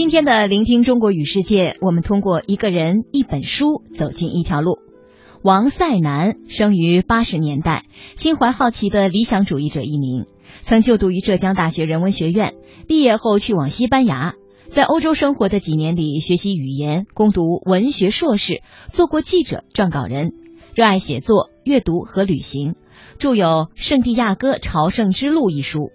今天的聆听中国与世界，我们通过一个人、一本书走进一条路。王赛南生于八十年代，心怀好奇的理想主义者一名，曾就读于浙江大学人文学院，毕业后去往西班牙，在欧洲生活的几年里，学习语言，攻读文学硕士，做过记者、撰稿人，热爱写作、阅读和旅行，著有《圣地亚哥朝圣之路》一书。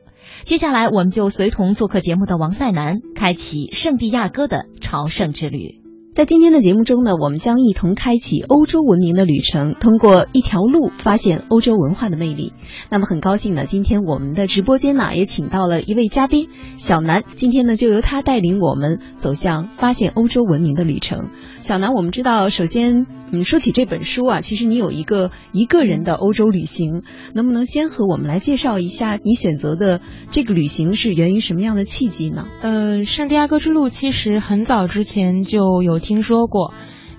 接下来，我们就随同做客节目的王赛南，开启圣地亚哥的朝圣之旅。在今天的节目中呢，我们将一同开启欧洲文明的旅程，通过一条路发现欧洲文化的魅力。那么很高兴呢，今天我们的直播间呢也请到了一位嘉宾小南，今天呢就由他带领我们走向发现欧洲文明的旅程。小南，我们知道，首先，嗯，说起这本书啊，其实你有一个一个人的欧洲旅行，能不能先和我们来介绍一下你选择的这个旅行是源于什么样的契机呢？呃，圣地亚哥之路其实很早之前就有听说过。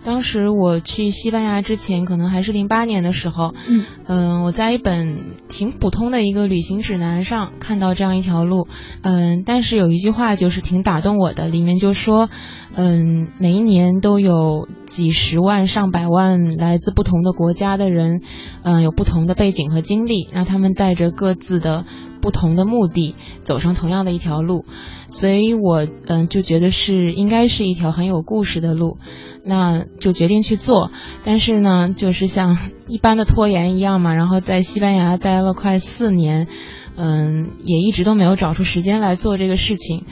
当时我去西班牙之前，可能还是零八年的时候，嗯，嗯，我在一本挺普通的一个旅行指南上看到这样一条路，嗯，但是有一句话就是挺打动我的，里面就说，嗯，每一年都有几十万上百万来自不同的国家的人，嗯，有不同的背景和经历，让他们带着各自的不同的目的走上同样的一条路，所以我嗯就觉得是应该是一条很有故事的路。那就决定去做，但是呢，就是像一般的拖延一样嘛，然后在西班牙待了快四年，嗯，也一直都没有找出时间来做这个事情，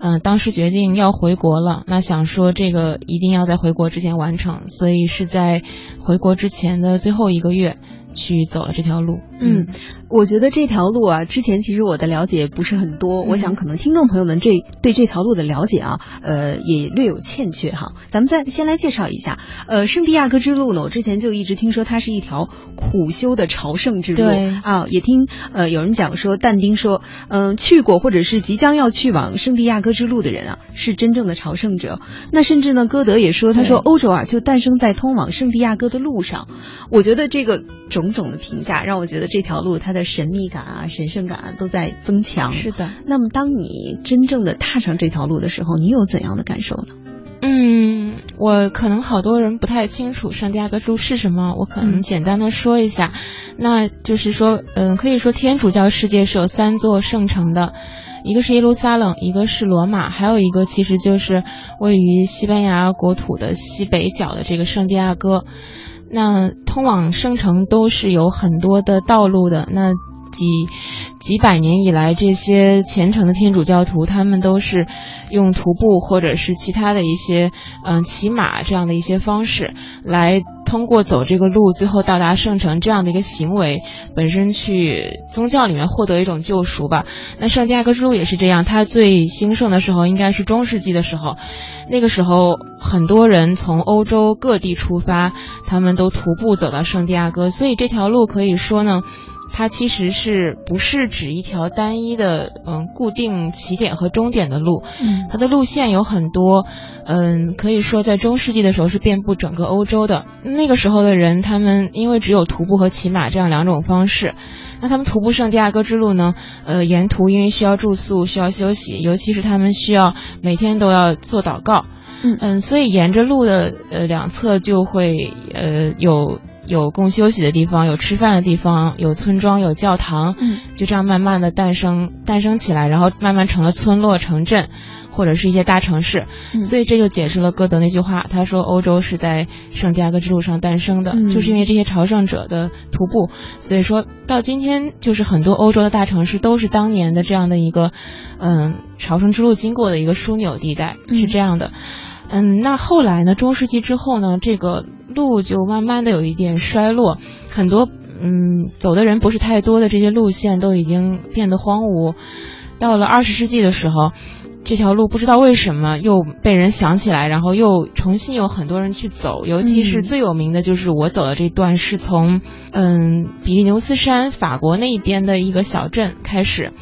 嗯，当时决定要回国了，那想说这个一定要在回国之前完成，所以是在回国之前的最后一个月。去走了这条路，嗯，我觉得这条路啊，之前其实我的了解不是很多，我想可能听众朋友们这对这条路的了解啊，呃，也略有欠缺哈。咱们再先来介绍一下，呃，圣地亚哥之路呢，我之前就一直听说它是一条苦修的朝圣之路，啊，也听呃有人讲说，但丁说，嗯，去过或者是即将要去往圣地亚哥之路的人啊，是真正的朝圣者。那甚至呢，歌德也说，他说欧洲啊，就诞生在通往圣地亚哥的路上。我觉得这个种。种种的评价让我觉得这条路它的神秘感啊、神圣感啊都在增强。是的。那么，当你真正的踏上这条路的时候，你有怎样的感受呢？嗯，我可能好多人不太清楚圣地亚哥柱是什么，我可能简单的说一下。那就是说，嗯，可以说天主教世界是有三座圣城的，一个是耶路撒冷，一个是罗马，还有一个其实就是位于西班牙国土的西北角的这个圣地亚哥。那通往圣城都是有很多的道路的。那几几百年以来，这些虔诚的天主教徒，他们都是用徒步或者是其他的一些，嗯，骑马这样的一些方式来。通过走这个路，最后到达圣城这样的一个行为，本身去宗教里面获得一种救赎吧。那圣地亚哥之路也是这样，它最兴盛的时候应该是中世纪的时候，那个时候很多人从欧洲各地出发，他们都徒步走到圣地亚哥，所以这条路可以说呢。它其实是不是指一条单一的嗯固定起点和终点的路？嗯，它的路线有很多，嗯，可以说在中世纪的时候是遍布整个欧洲的。那个时候的人，他们因为只有徒步和骑马这样两种方式，那他们徒步圣地亚哥之路呢？呃，沿途因为需要住宿、需要休息，尤其是他们需要每天都要做祷告，嗯嗯，所以沿着路的呃两侧就会呃有。有供休息的地方，有吃饭的地方，有村庄，有教堂，嗯，就这样慢慢的诞生，诞生起来，然后慢慢成了村落、城镇，或者是一些大城市。所以这就解释了歌德那句话，他说欧洲是在圣地亚哥之路上诞生的，就是因为这些朝圣者的徒步。所以说到今天，就是很多欧洲的大城市都是当年的这样的一个，嗯，朝圣之路经过的一个枢纽地带，是这样的。嗯，那后来呢？中世纪之后呢？这个路就慢慢的有一点衰落，很多嗯走的人不是太多的这些路线都已经变得荒芜。到了二十世纪的时候，这条路不知道为什么又被人想起来，然后又重新有很多人去走。尤其是最有名的就是我走的这段，是从嗯比利牛斯山法国那边的一个小镇开始。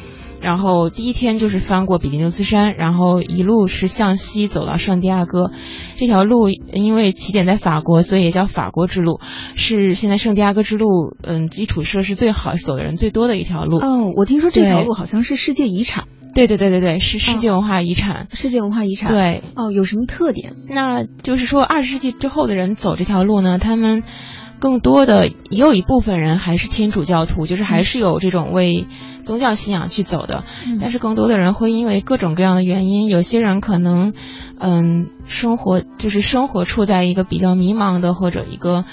然后第一天就是翻过比利牛斯山，然后一路是向西走到圣地亚哥。这条路因为起点在法国，所以也叫法国之路，是现在圣地亚哥之路嗯基础设施最好、走的人最多的一条路。哦，我听说这条路好像是世界遗产。对对对对对，是世界文化遗产。世界文化遗产。对。哦，有什么特点？那就是说，二十世纪之后的人走这条路呢，他们更多的也有一部分人还是天主教徒，就是还是有这种为宗教信仰去走的。嗯。但是更多的人会因为各种各样的原因，有些人可能，嗯，生活就是生活处在一个比较迷茫的，或者一个，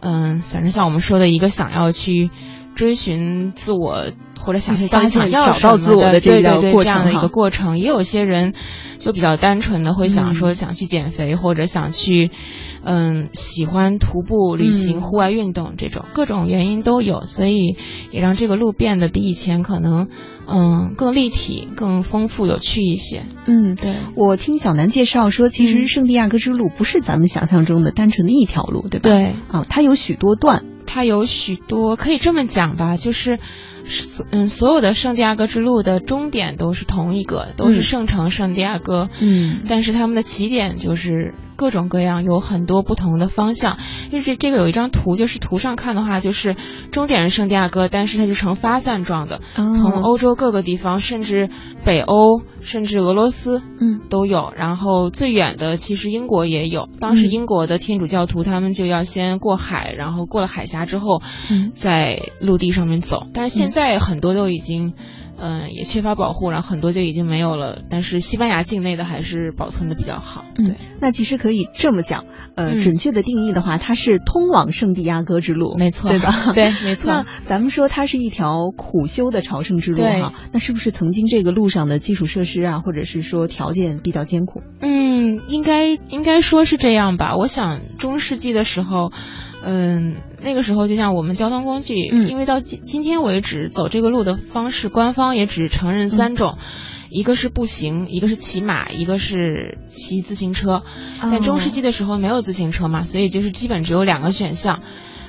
嗯，反正像我们说的一个想要去。追寻自我，或者想到底想要找到自我的这样这样的一个过程，也有些人就比较单纯的会想说想去减肥，或者想去，嗯，喜欢徒步旅行、户外运动这种各种原因都有，所以也让这个路变得比以前可能，嗯，更立体、更丰富、有趣一些。嗯，对。我听小南介绍说，其实圣地亚哥之路不是咱们想象中的单纯的一条路，对吧？对。啊，它有许多段。它有许多可以这么讲吧，就是所，嗯，所有的圣地亚哥之路的终点都是同一个，都是圣城圣地亚哥。嗯，但是他们的起点就是各种各样，有很多不同的方向。就是这个有一张图，就是图上看的话，就是终点是圣地亚哥，但是它是呈发散状的，从欧洲各个地方，甚至北欧。甚至俄罗斯，嗯，都有。然后最远的其实英国也有。当时英国的天主教徒他们就要先过海，然后过了海峡之后，嗯在陆地上面走。但是现在很多都已经。嗯，也缺乏保护，然后很多就已经没有了。但是西班牙境内的还是保存的比较好。对，那其实可以这么讲，呃，准确的定义的话，它是通往圣地亚哥之路，没错，对吧？对，没错。那咱们说它是一条苦修的朝圣之路哈，那是不是曾经这个路上的基础设施啊，或者是说条件比较艰苦？嗯，应该应该说是这样吧。我想中世纪的时候。嗯，那个时候就像我们交通工具，因为到今今天为止，走这个路的方式，官方也只承认三种，一个是步行，一个是骑马，一个是骑自行车。在中世纪的时候没有自行车嘛，所以就是基本只有两个选项。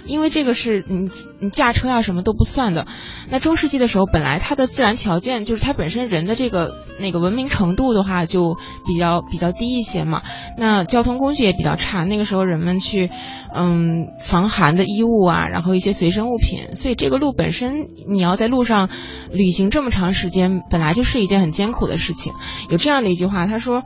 因为这个是你你驾车啊什么都不算的，那中世纪的时候本来它的自然条件就是它本身人的这个那个文明程度的话就比较比较低一些嘛，那交通工具也比较差，那个时候人们去嗯防寒的衣物啊，然后一些随身物品，所以这个路本身你要在路上旅行这么长时间，本来就是一件很艰苦的事情。有这样的一句话，他说。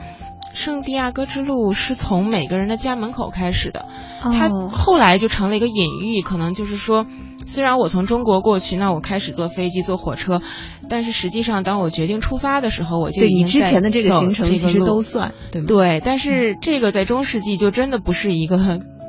圣地亚哥之路是从每个人的家门口开始的，它后来就成了一个隐喻，可能就是说，虽然我从中国过去，那我开始坐飞机、坐火车，但是实际上当我决定出发的时候，我就已经之前的这个行程其实都算对对，但是这个在中世纪就真的不是一个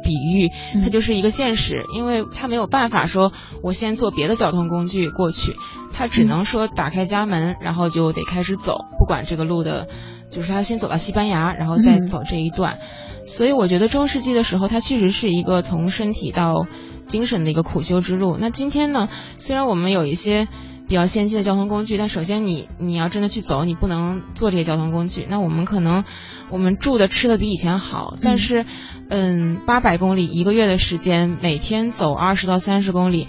比喻，它就是一个现实，因为他没有办法说我先坐别的交通工具过去，他只能说打开家门，然后就得开始走，不管这个路的。就是他先走到西班牙，然后再走这一段，所以我觉得中世纪的时候，它确实是一个从身体到精神的一个苦修之路。那今天呢，虽然我们有一些比较先进的交通工具，但首先你你要真的去走，你不能坐这些交通工具。那我们可能我们住的吃的比以前好，但是嗯，八百公里一个月的时间，每天走二十到三十公里。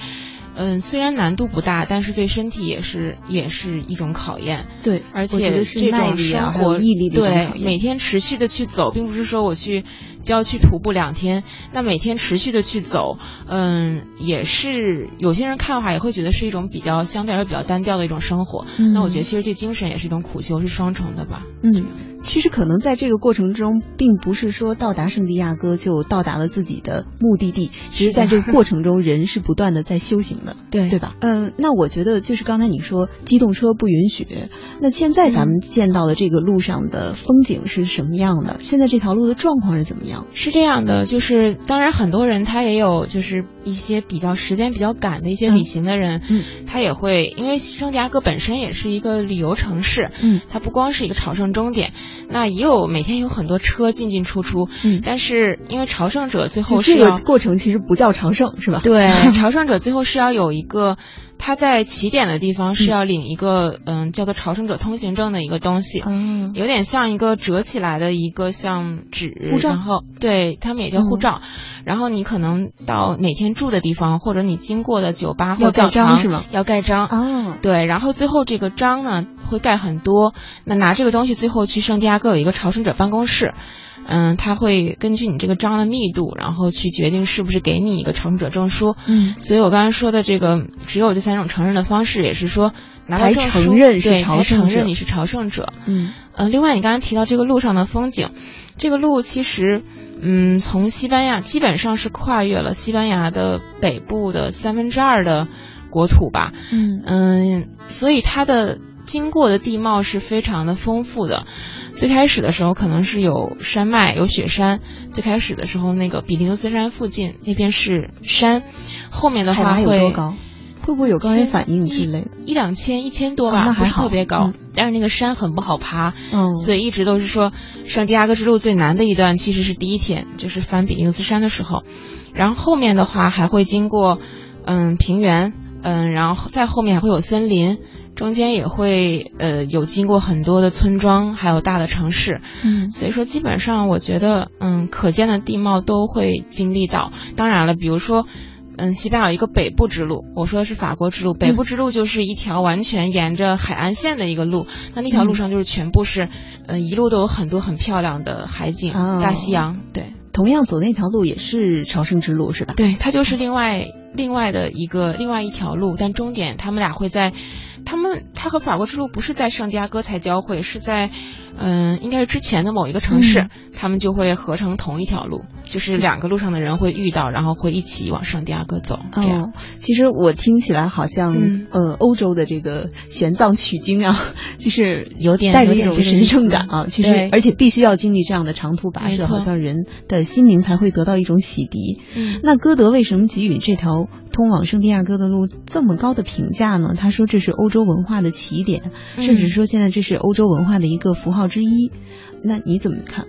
嗯，虽然难度不大，但是对身体也是也是一种考验。对，而且这种生活毅力对每天持续的去走，并不是说我去郊区徒步两天，那每天持续的去走，嗯，也是有些人看的话也会觉得是一种比较相对来说比较单调的一种生活。那我觉得其实对精神也是一种苦修，是双重的吧。嗯，其实可能在这个过程中，并不是说到达圣地亚哥就到达了自己的目的地，只是在这个过程中，人是不断的在修行的。对对吧？嗯，那我觉得就是刚才你说机动车不允许，那现在咱们见到的这个路上的风景是什么样的？现在这条路的状况是怎么样？是这样的，就是当然很多人他也有就是一些比较时间比较赶的一些旅行的人，嗯，他也会因为圣地亚哥本身也是一个旅游城市，嗯，它不光是一个朝圣终点，那也有每天有很多车进进出出，嗯，但是因为朝圣者最后这个过程其实不叫朝圣是吧？对，朝圣者最后是要。有一个，他在起点的地方是要领一个，嗯，叫做朝圣者通行证的一个东西，嗯，有点像一个折起来的一个像纸，然后对他们也叫护照，然后你可能到哪天住的地方，或者你经过的酒吧或教堂是吗？要盖章，哦，对，然后最后这个章呢会盖很多，那拿这个东西最后去圣地亚哥有一个朝圣者办公室。嗯，他会根据你这个章的密度，然后去决定是不是给你一个朝圣者证书。嗯，所以我刚才说的这个只有这三种承认的方式，也是说拿到证书，对，才承认你是朝圣者。嗯，呃，另外你刚才提到这个路上的风景，这个路其实，嗯，从西班牙基本上是跨越了西班牙的北部的三分之二的国土吧。嗯嗯，所以它的经过的地貌是非常的丰富的。最开始的时候可能是有山脉，有雪山。最开始的时候，那个比利牛斯山附近那边是山，后面的话会多高？会不会有高原反应之类的？一两千，一千多吧，不是特别高。但是那个山很不好爬，嗯，所以一直都是说圣地亚哥之路最难的一段其实是第一天，就是翻比利牛斯山的时候。然后后面的话还会经过嗯平原，嗯，然后再后面还会有森林。中间也会呃有经过很多的村庄，还有大的城市，嗯，所以说基本上我觉得嗯可见的地貌都会经历到。当然了，比如说嗯西班牙有一个北部之路，我说的是法国之路，北部之路就是一条完全沿着海岸线的一个路，那那条路上就是全部是嗯一路都有很多很漂亮的海景，大西洋。对，同样走那条路也是朝圣之路是吧？对，它就是另外另外的一个另外一条路，但终点他们俩会在。他们，他和法国之路不是在圣地亚哥才交汇，是在，嗯，应该是之前的某一个城市，他们就会合成同一条路，就是两个路上的人会遇到，然后会一起往圣地亚哥走。这样，其实我听起来好像，呃，欧洲的这个玄奘取经啊，就是有点带着一种神圣感啊。其实，而且必须要经历这样的长途跋涉，好像人的心灵才会得到一种洗涤。嗯，那歌德为什么给予这条通往圣地亚哥的路这么高的评价呢？他说这是欧洲。洲文化的起点，甚至说现在这是欧洲文化的一个符号之一，那你怎么看？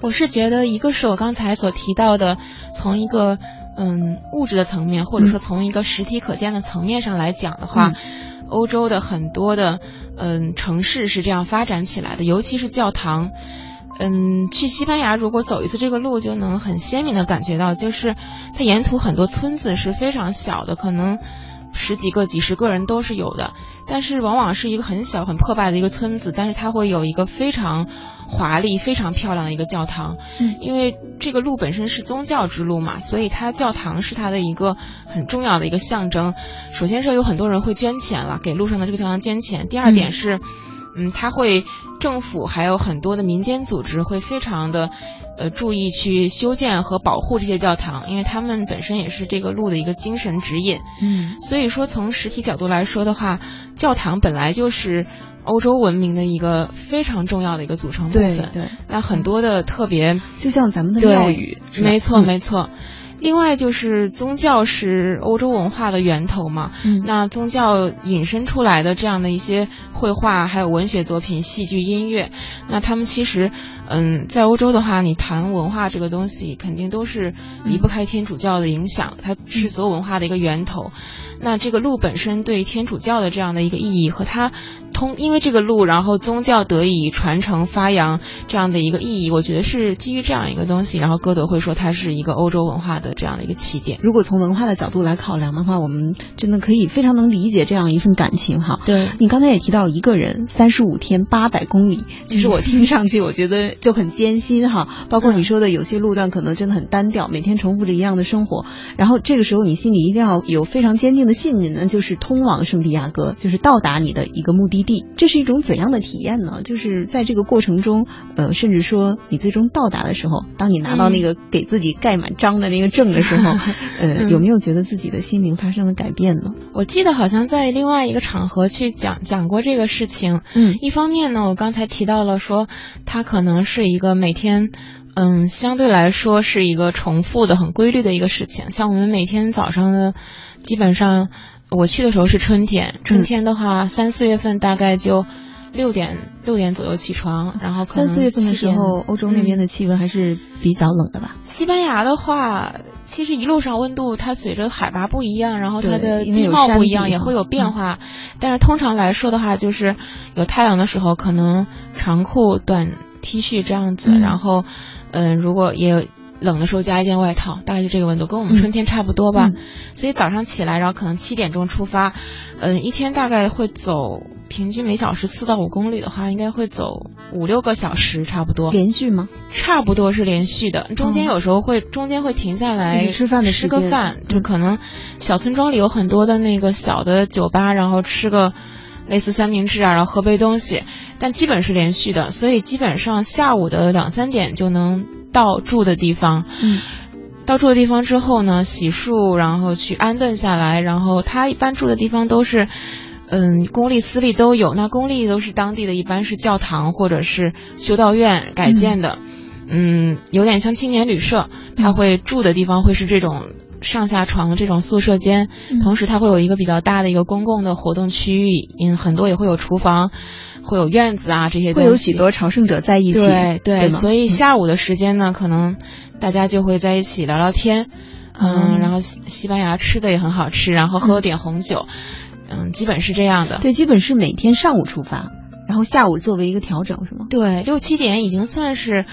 我是觉得，一个是我刚才所提到的，从一个嗯物质的层面，或者说从一个实体可见的层面上来讲的话，欧洲的很多的嗯城市是这样发展起来的，尤其是教堂。嗯，去西班牙如果走一次这个路，就能很鲜明的感觉到，就是它沿途很多村子是非常小的，可能。十几个、几十个人都是有的，但是往往是一个很小、很破败的一个村子，但是它会有一个非常华丽、非常漂亮的一个教堂。嗯，因为这个路本身是宗教之路嘛，所以它教堂是它的一个很重要的一个象征。首先是有很多人会捐钱了，给路上的这个教堂捐钱。第二点是，嗯，它会政府还有很多的民间组织会非常的。呃，注意去修建和保护这些教堂，因为他们本身也是这个路的一个精神指引。嗯，所以说从实体角度来说的话，教堂本来就是欧洲文明的一个非常重要的一个组成部分。对对，那很多的特别，就像咱们的庙宇，没错没错。另外就是宗教是欧洲文化的源头嘛，那宗教引申出来的这样的一些绘画，还有文学作品、戏剧、音乐，那他们其实，嗯，在欧洲的话，你谈文化这个东西，肯定都是离不开天主教的影响，它是所有文化的一个源头。那这个路本身对天主教的这样的一个意义和它通，因为这个路，然后宗教得以传承发扬这样的一个意义，我觉得是基于这样一个东西。然后歌德会说它是一个欧洲文化的这样的一个起点。如果从文化的角度来考量的话，我们真的可以非常能理解这样一份感情哈。对你刚才也提到一个人三十五天八百公里，其实我听上去我觉得就很艰辛哈。包括你说的有些路段可能真的很单调，每天重复着一样的生活，然后这个时候你心里一定要有非常坚定的。信念，那，就是通往圣地亚哥，就是到达你的一个目的地。这是一种怎样的体验呢？就是在这个过程中，呃，甚至说你最终到达的时候，当你拿到那个给自己盖满章的那个证的时候，呃，有没有觉得自己的心灵发生了改变呢？我记得好像在另外一个场合去讲讲过这个事情。嗯，一方面呢，我刚才提到了说，它可能是一个每天，嗯，相对来说是一个重复的、很规律的一个事情。像我们每天早上的。基本上，我去的时候是春天。春天的话，三四月份大概就六点六点左右起床，然后可能三四月份的时候，欧洲那边的气温还是比较冷的吧？西班牙的话，其实一路上温度它随着海拔不一样，然后它的地貌不一样，也会有变化。但是通常来说的话，就是有太阳的时候，可能长裤短 T 恤这样子，然后，嗯，如果也。冷的时候加一件外套，大概就这个温度，跟我们春天差不多吧。所以早上起来，然后可能七点钟出发，嗯，一天大概会走，平均每小时四到五公里的话，应该会走五六个小时，差不多。连续吗？差不多是连续的，中间有时候会中间会停下来吃饭的吃个饭，就可能小村庄里有很多的那个小的酒吧，然后吃个。类似三明治啊，然后喝杯东西，但基本是连续的，所以基本上下午的两三点就能到住的地方。嗯。到住的地方之后呢，洗漱，然后去安顿下来。然后他一般住的地方都是，嗯，公立私立都有。那公立都是当地的一般是教堂或者是修道院改建的，嗯，有点像青年旅社。他会住的地方会是这种上下床这种宿舍间，同时它会有一个比较大的一个公共的活动区域，嗯，很多也会有厨房，会有院子啊这些。会有许多朝圣者在一起。对对，所以下午的时间呢，可能。大家就会在一起聊聊天，嗯，然后西西班牙吃的也很好吃，然后喝点红酒，嗯，基本是这样的。对，基本是每天上午出发，然后下午作为一个调整，是吗？对，六七点已经算是。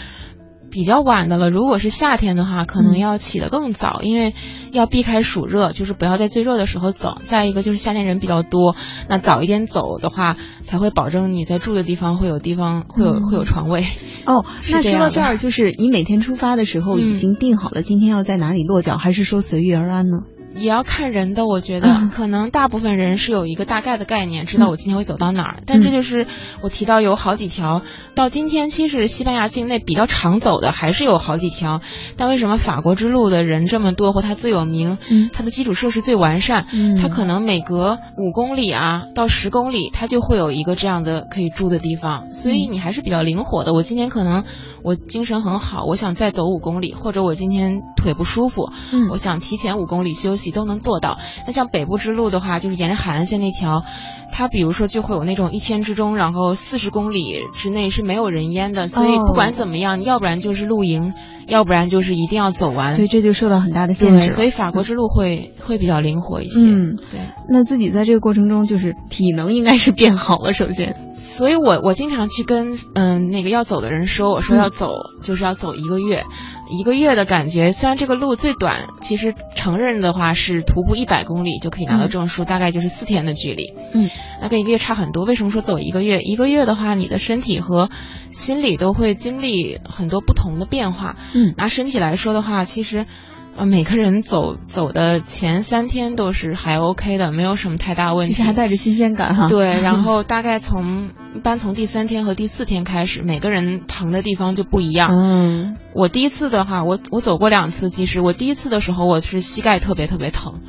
比较晚的了，如果是夏天的话，可能要起得更早，因为要避开暑热，就是不要在最热的时候走。再一个就是夏天人比较多，那早一点走的话，才会保证你在住的地方会有地方会有会有床位。哦，那说到这儿，就是你每天出发的时候已经定好了今天要在哪里落脚，还是说随遇而安呢？也要看人的，我觉得可能大部分人是有一个大概的概念，知道我今天会走到哪儿。但这就是我提到有好几条，到今天其实西班牙境内比较常走的还是有好几条。但为什么法国之路的人这么多，或它最有名，它的基础设施最完善，它可能每隔五公里啊到十公里，它就会有一个这样的可以住的地方，所以你还是比较灵活的。我今天可能我精神很好，我想再走五公里，或者我今天腿不舒服，我想提前五公里休息。都能做到。那像北部之路的话，就是沿着海岸线那条，它比如说就会有那种一天之中，然后四十公里之内是没有人烟的。所以不管怎么样，要不然就是露营，要不然就是一定要走完。所以这就受到很大的限制。所以法国之路会会比较灵活一些。嗯，对。那自己在这个过程中，就是体能应该是变好了。首先。所以，我我经常去跟嗯那个要走的人说，我说要走就是要走一个月，一个月的感觉。虽然这个路最短，其实承认的话是徒步一百公里就可以拿到证书，大概就是四天的距离。嗯，那跟一个月差很多。为什么说走一个月？一个月的话，你的身体和心理都会经历很多不同的变化。嗯，拿身体来说的话，其实。呃，每个人走走的前三天都是还 OK 的，没有什么太大问题。其实还带着新鲜感哈。对，然后大概从一般从第三天和第四天开始，每个人疼的地方就不一样。嗯，我第一次的话，我我走过两次，其实我第一次的时候我是膝盖特别特别疼。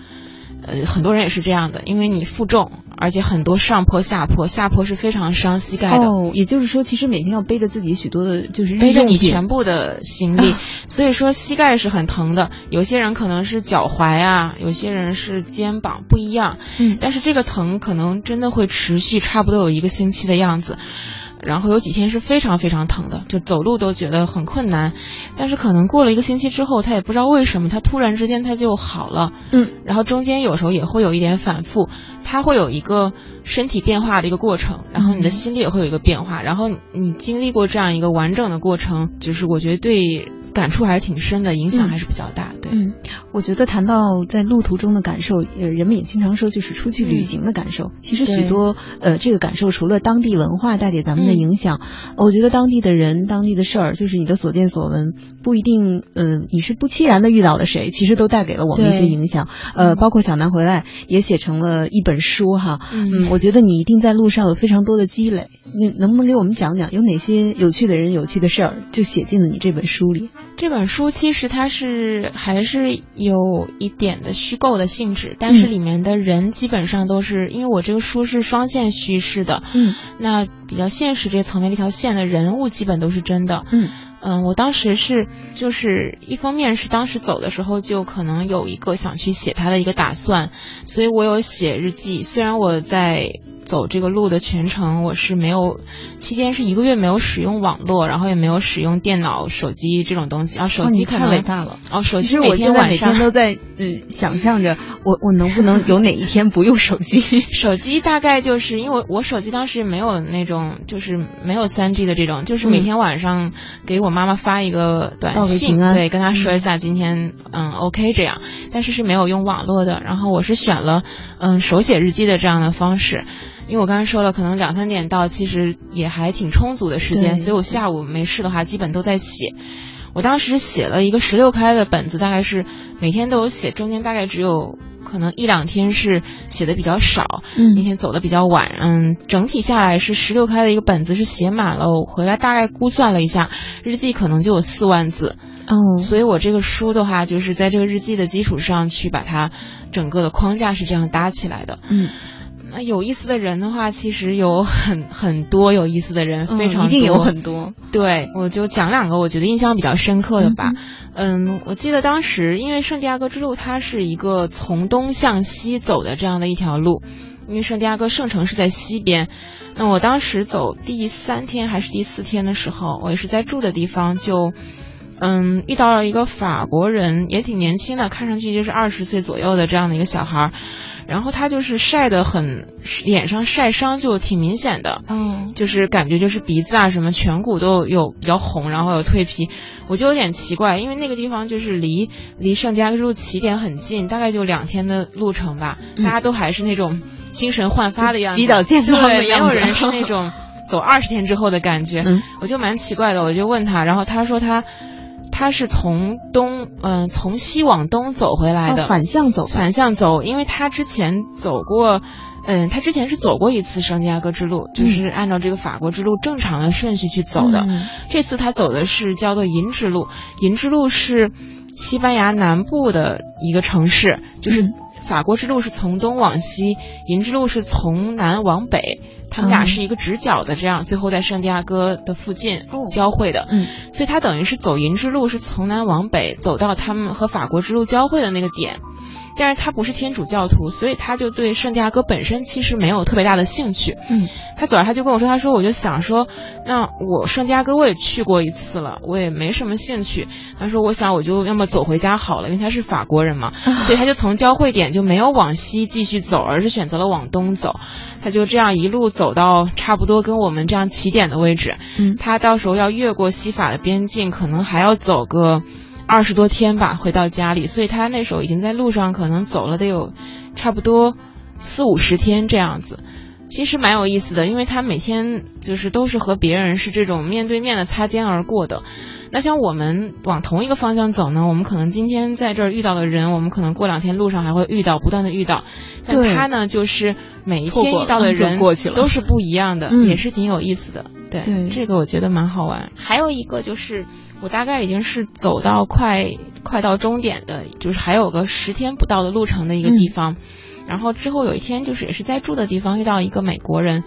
呃，很多人也是这样的，因为你负重，而且很多上坡下坡，下坡是非常伤膝盖的。哦，也就是说，其实每天要背着自己许多的，就是背着你全部的行李，所以说膝盖是很疼的。有些人可能是脚踝啊，有些人是肩膀，不一样。嗯，但是这个疼可能真的会持续，差不多有一个星期的样子。然后有几天是非常非常疼的，就走路都觉得很困难，但是可能过了一个星期之后，他也不知道为什么，他突然之间他就好了，嗯，然后中间有时候也会有一点反复，他会有一个身体变化的一个过程，然后你的心理也会有一个变化，然后你经历过这样一个完整的过程，就是我觉得对。感触还是挺深的，影响还是比较大。的，嗯，我觉得谈到在路途中的感受，呃，人们也经常说就是出去旅行的感受。其实许多呃，这个感受除了当地文化带给咱们的影响，我觉得当地的人、当地的事儿，就是你的所见所闻，不一定，嗯，你是不期然的遇到了谁，其实都带给了我们一些影响。呃，包括小南回来也写成了一本书哈。嗯，我觉得你一定在路上有非常多的积累。你能不能给我们讲讲有哪些有趣的人、有趣的事儿，就写进了你这本书里？这本书其实它是还是有一点的虚构的性质，但是里面的人基本上都是因为我这个书是双线叙事的，嗯，那比较现实这层面这条线的人物基本都是真的，嗯。嗯，我当时是就是一方面是当时走的时候就可能有一个想去写他的一个打算，所以我有写日记，虽然我在。走这个路的全程，我是没有，期间是一个月没有使用网络，然后也没有使用电脑、手机这种东西啊。手机太伟大了哦！手机每天晚上都在嗯想象着，我我能不能有哪一天不用手机？手机大概就是因为我手机当时没有那种，就是没有三 G 的这种，就是每天晚上给我妈妈发一个短信，对，跟她说一下今天嗯 OK 这样，但是是没有用网络的。然后我是选了嗯手写日记的这样的方式。因为我刚才说了，可能两三点到，其实也还挺充足的时间，所以我下午没事的话，基本都在写。我当时写了一个十六开的本子，大概是每天都有写，中间大概只有。可能一两天是写的比较少，嗯那天走的比较晚，嗯，整体下来是十六开的一个本子是写满了，我回来大概估算了一下，日记可能就有四万字，哦，所以我这个书的话，就是在这个日记的基础上去把它整个的框架是这样搭起来的。嗯，那有意思的人的话，其实有很很多有意思的人，非常一定有很多。对，我就讲两个我觉得印象比较深刻的吧。嗯我记得当时因为圣地亚哥之路它是一个从东向西走的这样的一条路，因为圣地亚哥圣城是在西边。那我当时走第三天还是第四天的时候，我也是在住的地方就。嗯，遇到了一个法国人，也挺年轻的，看上去就是二十岁左右的这样的一个小孩儿，然后他就是晒得很，脸上晒伤就挺明显的，嗯，就是感觉就是鼻子啊什么颧骨都有比较红，然后有蜕皮，我就有点奇怪，因为那个地方就是离离圣地亚哥之路起点很近，大概就两天的路程吧，嗯。大家都还是那种精神焕发的样子，比较健康的对，没有人是那种走二十天之后的感觉，嗯。我就蛮奇怪的，我就问他，然后他说他他是从东嗯、从西往东走回来的，哦反向走。反向走，因为他之前走过，嗯，他之前是走过一次圣地亚哥之路，就是按照这个法国之路正常的顺序去走的。嗯这次他走的是叫做银之路，银之路是西班牙南部的一个城市，就是嗯法国之路是从东往西，银之路是从南往北。他们俩哦是一个直角的，这样最后在圣地亚哥的附近哦交汇的。嗯所以他等于是走银之路，是从南往北走到他们和法国之路交汇的那个点。但是他不是天主教徒，所以他就对圣地亚哥本身其实没有特别大的兴趣。嗯，他走了，他就跟我说，他说我就想说，那我圣地亚哥我也去过一次了，我也没什么兴趣。他说我想我就要么走回家好了，因为他是法国人嘛，所以他就从交汇点就没有往西继续走，而是选择了往东走。他就这样一路走到差不多跟我们这样起点的位置。嗯他到时候要越过西法的边境，可能还要走个二十多天吧，回到家里。所以他那时候已经在路上，可能走了得有差不多四五十天这样子。其实蛮有意思的，因为他每天就是都是和别人是这种面对面的擦肩而过的。那像我们往同一个方向走呢，我们可能今天在这儿遇到的人，我们可能过两天路上还会遇到，不断的遇到。但他呢，就是每一天遇到的人过去了都是不一样的，嗯也是挺有意思的。对，对这个我觉得蛮好玩。还有一个就是，我大概已经是走到快快到终点的，就是还有个十天不到的路程的一个地方。然后之后有一天，就是也是在住的地方遇到一个美国人，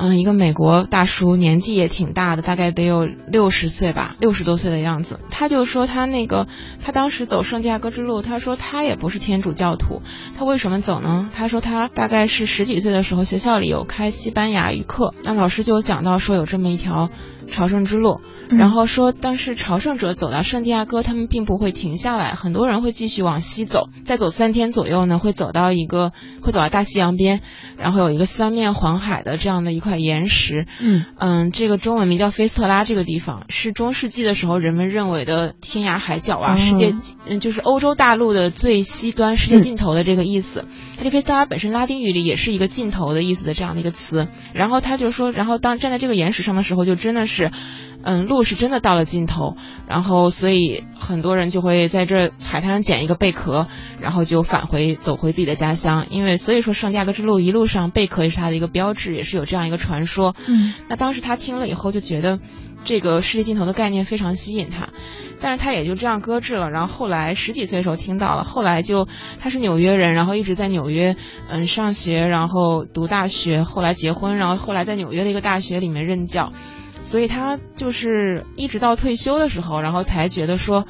嗯，一个美国大叔，年纪也挺大的，大概得有六十岁吧，六十多岁的样子。他就说他那个，他当时走圣地亚哥之路，他说他也不是天主教徒，他为什么走呢？他说他大概是十几岁的时候，学校里有开西班牙语课，那老师就有讲到说有这么一条朝圣之路，然后说，但是朝圣者走到圣地亚哥，他们并不会停下来，很多人会继续往西走，再走三天左右呢，会走到一个会走到大西洋边，然后有一个三面环海的这样的一块岩石，嗯嗯，这个中文名叫菲斯特拉，这个地方是中世纪的时候人们认为的天涯海角啊，哦世界嗯就是欧洲大陆的最西端，世界尽头的这个意思。它这菲斯特拉本身拉丁语里也是一个尽头的意思的这样的一个词。然后他就说，然后当站在这个岩石上的时候，就真的是，嗯，路是真的到了尽头。然后所以很多人就会在这海滩上捡一个贝壳，然后就返回走回自己的家乡。因为所以说圣地亚哥之路一路上贝壳也是它的一个标志，也是有这样一个传说。嗯那当时他听了以后就觉得这个世界尽头的概念非常吸引他，但是他也就这样搁置了。然后后来十几岁的时候听到了，后来就他是纽约人，然后一直在纽约嗯上学，然后读大学，后来结婚，然后后来在纽约的一个大学里面任教，所以他就是一直到退休的时候，然后才觉得说。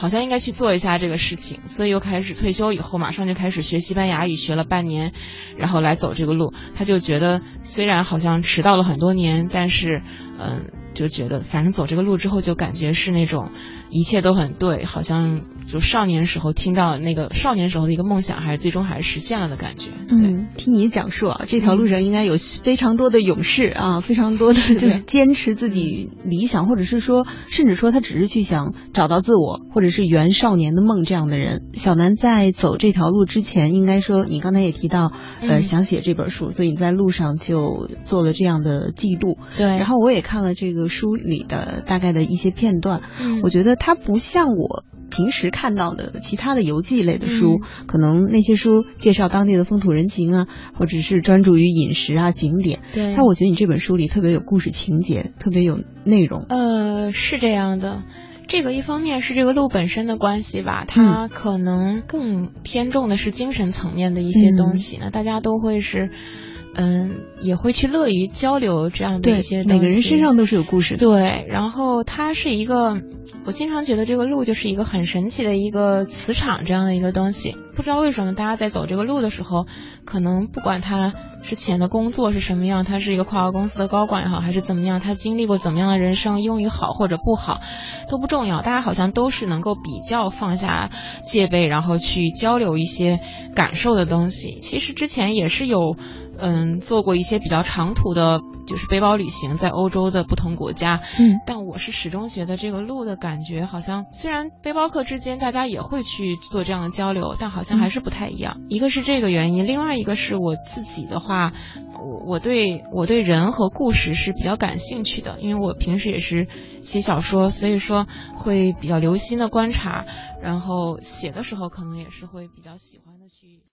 好像应该去做一下这个事情，所以又开始退休以后，马上就开始学西班牙语，学了半年，然后来走这个路。他就觉得虽然好像迟到了很多年，但是嗯，就觉得反正走这个路之后，就感觉是那种一切都很对，好像就少年时候听到那个少年时候的一个梦想，还是最终还是实现了的感觉。对，嗯，听你讲述啊，这条路上应该有非常多的勇士啊，非常多的就是坚持自己理想，或者是说，甚至说他只是去想找到自我，或者是圆少年的梦这样的人。小南在走这条路之前，应该说你刚才也提到，呃，嗯想写这本书，所以你在路上就做了这样的记录。对，然后我也看了这个书里的大概的一些片段，嗯我觉得它不像我平时看到的其他的游记类的书，可能那些书介绍当地的风土人情啊，或者是专注于饮食啊景点。对，但我觉得你这本书里特别有故事情节，特别有内容。呃，是这样的。这个一方面是这个路本身的关系吧，它可能更偏重的是精神层面的一些东西呢。大家都会是，嗯，也会去乐于交流这样的一些。每个人身上都是有故事的。对，然后它是一个，我经常觉得这个路就是一个很神奇的一个磁场这样的一个东西。不知道为什么大家在走这个路的时候，可能不管他。之前的工作是什么样？他是一个跨国公司的高管也好，还是怎么样？他经历过怎么样的人生？英语好或者不好都不重要。大家好像都是能够比较放下戒备，然后去交流一些感受的东西。其实之前也是有，嗯，做过一些比较长途的，就是背包旅行，在欧洲的不同国家。嗯，但我是始终觉得这个路的感觉，好像虽然背包客之间大家也会去做这样的交流，但好像还是不太一样。一个是这个原因，另外一个是我自己的。话，我我对我对人和故事是比较感兴趣的，因为我平时也是写小说，所以说会比较留心的观察，然后写的时候可能也是会比较喜欢的去。